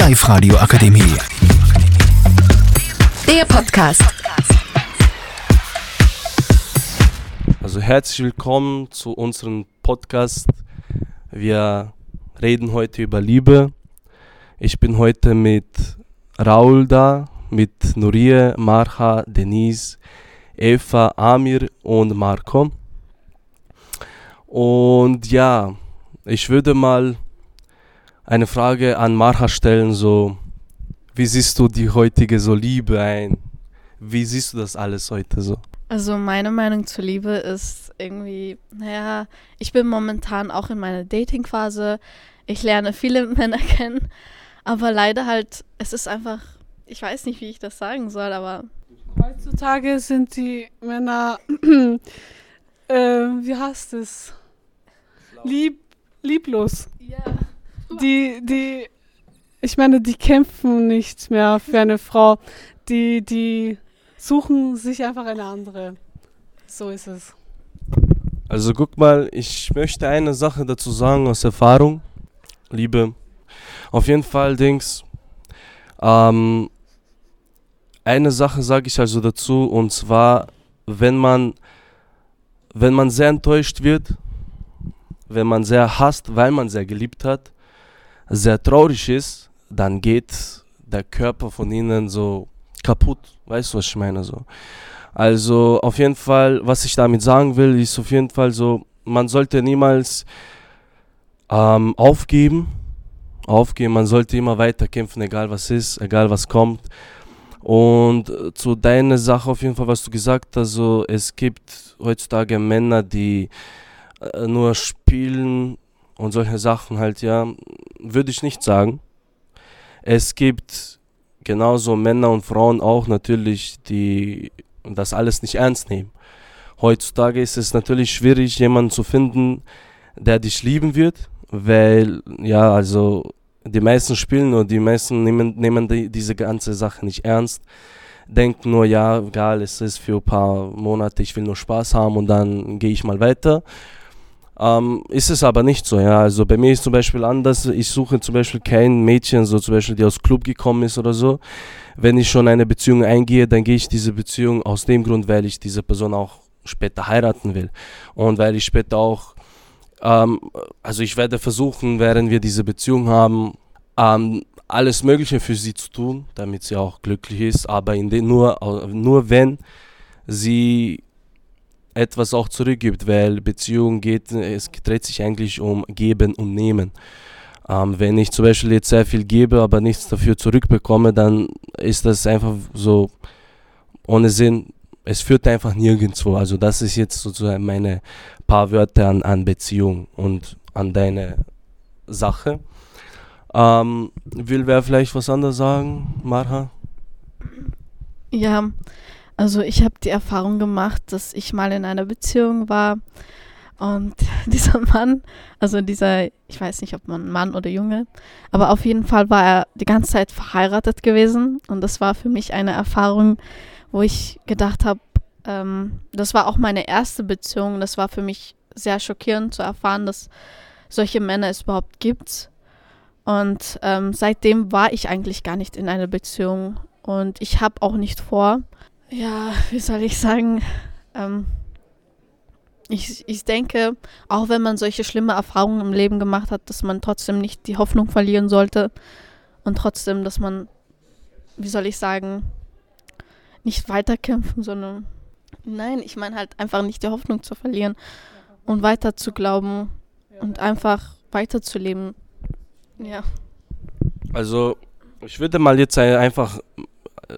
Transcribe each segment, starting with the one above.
Live Radio Akademie. Der Podcast. Also herzlich willkommen zu unserem Podcast. Wir reden heute über Liebe. Ich bin heute mit Raul da, mit Nurie, Marha, Denise, Eva, Amir und Marco. Und ja, ich würde mal eine Frage an Marha stellen, so wie siehst du die heutige so Liebe ein? Wie siehst du das alles heute so? Also meine Meinung zur Liebe ist irgendwie, naja, ich bin momentan auch in meiner Dating-Phase. Ich lerne viele Männer kennen, aber leider halt, es ist einfach, ich weiß nicht, wie ich das sagen soll, aber Heutzutage sind die Männer, äh, wie heißt es? Lieb, lieblos. ja, Die, die, ich meine, die kämpfen nicht mehr für eine Frau. Die, die suchen sich einfach eine andere. So ist es. Also guck mal, ich möchte eine Sache dazu sagen aus Erfahrung. Liebe, auf jeden Fall, Dings, ähm, eine Sache sage ich also dazu und zwar, wenn man, wenn man sehr enttäuscht wird, wenn man sehr hasst, weil man sehr geliebt hat, sehr traurig ist, dann geht der Körper von ihnen so kaputt. Weißt du, was ich meine? So. Also auf jeden Fall, was ich damit sagen will, ist auf jeden Fall so, man sollte niemals ähm, aufgeben. Aufgeben, man sollte immer weiter kämpfen, egal was ist, egal was kommt. Und äh, zu deiner Sache auf jeden Fall, was du gesagt hast, also es gibt heutzutage Männer, die äh, nur spielen und solche Sachen halt, ja, würde ich nicht sagen. Es gibt genauso Männer und Frauen auch natürlich, die das alles nicht ernst nehmen. Heutzutage ist es natürlich schwierig, jemanden zu finden, der dich lieben wird, weil, ja, also die meisten spielen nur, die meisten nehmen, nehmen die, diese ganze Sache nicht ernst, denken nur, ja, egal, es ist für ein paar Monate, ich will nur Spaß haben und dann gehe ich mal weiter. Ähm, ist es aber nicht so, ja. Also bei mir ist zum Beispiel anders. Ich suche zum Beispiel kein Mädchen, so zum Beispiel, die aus Club gekommen ist oder so. Wenn ich schon eine Beziehung eingehe, dann gehe ich diese Beziehung aus dem Grund, weil ich diese Person auch später heiraten will. Und weil ich später auch, ähm, also ich werde versuchen, während wir diese Beziehung haben, ähm, alles Mögliche für sie zu tun, damit sie auch glücklich ist, aber den, nur, nur wenn sie etwas auch zurückgibt, weil Beziehung geht, es dreht sich eigentlich um Geben und Nehmen. Ähm, wenn ich zum Beispiel jetzt sehr viel gebe, aber nichts dafür zurückbekomme, dann ist das einfach so ohne Sinn. Es führt einfach nirgendwo. Also das ist jetzt sozusagen meine paar Wörter an, an Beziehung und an deine Sache. Ähm, will wer vielleicht was anderes sagen, Marha? ja, also ich habe die Erfahrung gemacht, dass ich mal in einer Beziehung war und dieser Mann, also dieser, ich weiß nicht, ob man Mann oder Junge, aber auf jeden Fall war er die ganze Zeit verheiratet gewesen und das war für mich eine Erfahrung, wo ich gedacht habe, ähm, das war auch meine erste Beziehung, das war für mich sehr schockierend zu erfahren, dass solche Männer es überhaupt gibt. Und ähm, seitdem war ich eigentlich gar nicht in einer Beziehung und ich habe auch nicht vor, ja, wie soll ich sagen, ähm, ich, ich denke, auch wenn man solche schlimme Erfahrungen im Leben gemacht hat, dass man trotzdem nicht die Hoffnung verlieren sollte und trotzdem, dass man, wie soll ich sagen, nicht weiterkämpfen, sondern nein, ich meine halt einfach nicht die Hoffnung zu verlieren und weiter zu glauben und einfach weiterzuleben. Ja. Also, ich würde mal jetzt ein- einfach,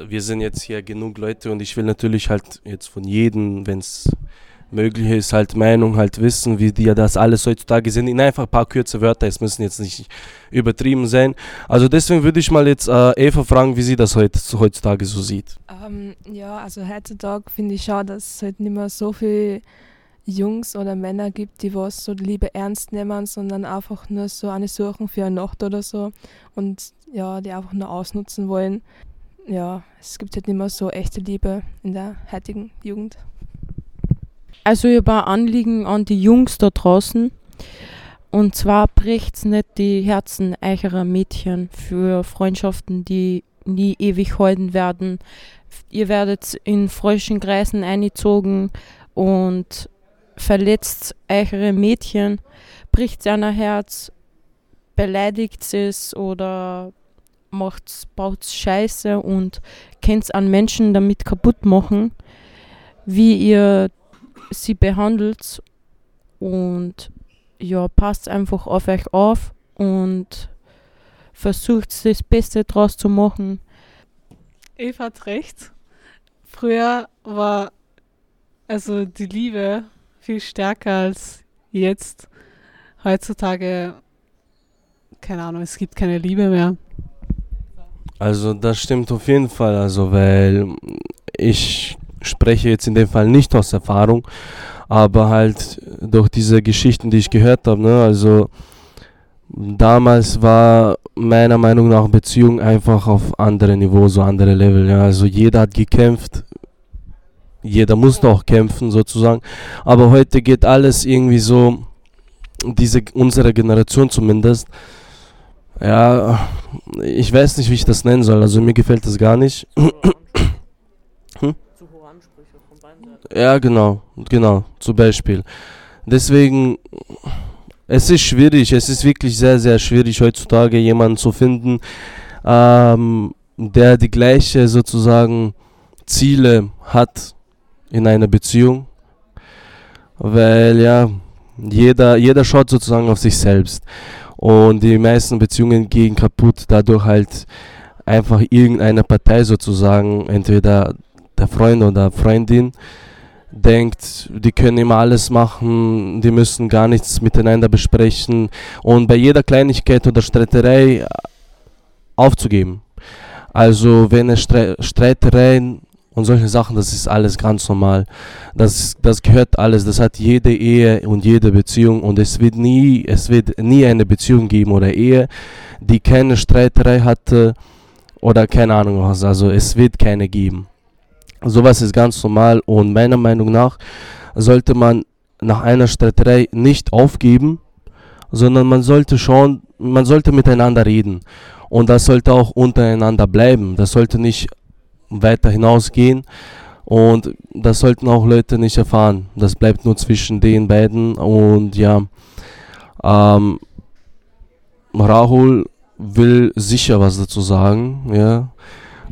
wir sind jetzt hier genug Leute und ich will natürlich halt jetzt von jedem, wenn es möglich ist, halt Meinung halt wissen, wie die das alles heutzutage sind, in einfach ein paar kurze Wörter, es müssen jetzt nicht übertrieben sein. Also deswegen würde ich mal jetzt äh, Eva fragen, wie sie das heut, heutzutage so sieht. Ähm, ja, also heutzutage finde ich schon, dass es halt nicht mehr so viele Jungs oder Männer gibt, die was so Liebe ernst nehmen, sondern einfach nur so eine suchen für eine Nacht oder so und ja, die einfach nur ausnutzen wollen. Ja, es gibt halt nicht mehr so echte Liebe in der heutigen Jugend. Also ich habe ein Anliegen an die Jungs da draußen. Und zwar bricht nicht die Herzen eicherer Mädchen für Freundschaften, die nie ewig halten werden. Ihr werdet in frischen Kreisen eingezogen und verletzt eichere Mädchen, bricht seiner Herz, beleidigt es oder macht, baut Scheiße und könnt an Menschen damit kaputt machen, wie ihr sie behandelt und ja, passt einfach auf euch auf und versucht das Beste draus zu machen. Eva hat recht. Früher war also die Liebe viel stärker als jetzt. Heutzutage, keine Ahnung, es gibt keine Liebe mehr. Also das stimmt auf jeden Fall, also weil ich spreche jetzt in dem Fall nicht aus Erfahrung, aber halt durch diese Geschichten, die ich gehört habe, ne, also damals war meiner Meinung nach Beziehung einfach auf andere Niveau, so andere Level, ja, also jeder hat gekämpft, jeder musste auch kämpfen sozusagen, aber heute geht alles irgendwie so, diese, unsere Generation zumindest, ja, ich weiß nicht, wie ich das nennen soll, also mir gefällt das gar nicht. hm? Ja, genau, genau, zum Beispiel. Deswegen, es ist schwierig, es ist wirklich sehr, sehr schwierig heutzutage jemanden zu finden, ähm, der die gleiche sozusagen Ziele hat in einer Beziehung. Weil ja, jeder, jeder schaut sozusagen auf sich selbst. Und die meisten Beziehungen gehen kaputt, dadurch halt einfach irgendeine Partei sozusagen, entweder der Freund oder Freundin, denkt, die können immer alles machen, die müssen gar nichts miteinander besprechen und bei jeder Kleinigkeit oder Streiterei aufzugeben. Also wenn es Streitereien und solche Sachen, das ist alles ganz normal. Das, das gehört alles, das hat jede Ehe und jede Beziehung und es wird nie, es wird nie eine Beziehung geben oder Ehe, die keine Streiterei hatte oder keine Ahnung was. Also es wird keine geben. Sowas ist ganz normal und meiner Meinung nach sollte man nach einer Streiterei nicht aufgeben, sondern man sollte schon, man sollte miteinander reden und das sollte auch untereinander bleiben. Das sollte nicht weiter hinausgehen und das sollten auch Leute nicht erfahren. Das bleibt nur zwischen den beiden und ja, ähm, Rahul will sicher was dazu sagen, ja.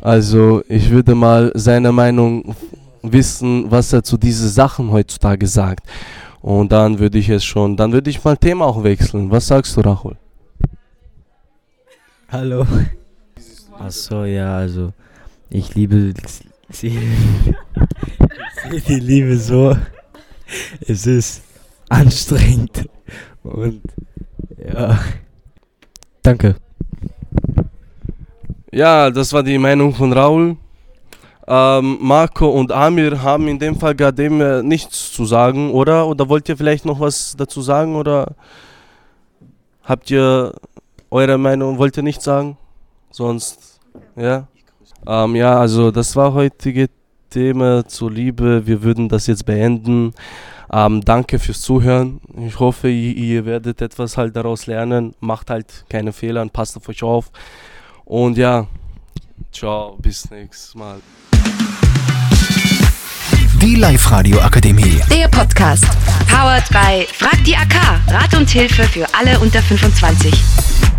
Also ich würde mal seine Meinung wissen, was er zu diesen Sachen heutzutage sagt. Und dann würde ich es schon, dann würde ich mal Thema auch wechseln. Was sagst du, Rahul? Hallo. Achso, ja, also ich liebe sie, die Liebe so. Es ist anstrengend und ja. Danke. Ja, das war die Meinung von Raul. Ähm, Marco und Amir haben in dem Fall gerade eben äh, nichts zu sagen, oder? Oder wollt ihr vielleicht noch was dazu sagen? Oder habt ihr eure Meinung, wollt ihr nicht sagen? Sonst, ja? Ähm, ja, also das war heutige Thema zur Liebe. Wir würden das jetzt beenden. Ähm, danke fürs Zuhören. Ich hoffe, ihr, ihr werdet etwas halt daraus lernen. Macht halt keine Fehler und passt auf euch auf. Und ja, ciao, bis nächstes Mal. Die Live-Radio Akademie. Der Podcast. Powered by Frag die AK. Rat und Hilfe für alle unter 25.